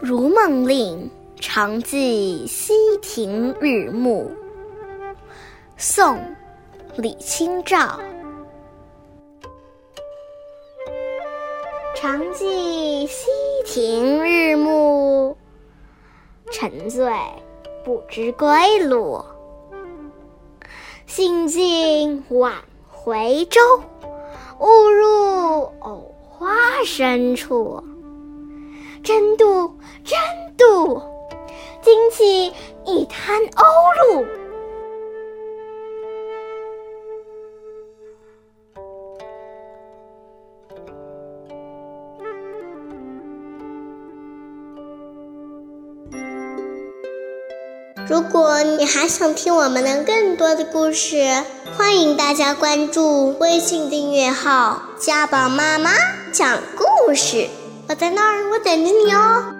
如梦令，常记溪亭日暮。宋·李清照。常记溪亭日暮，沉醉不知归路。兴尽晚回舟，误入藕花深处。争渡，争渡，惊起一滩鸥鹭。如果你还想听我们的更多的故事，欢迎大家关注微信订阅号“家宝妈妈讲故事”。我在那儿，我等着你哦。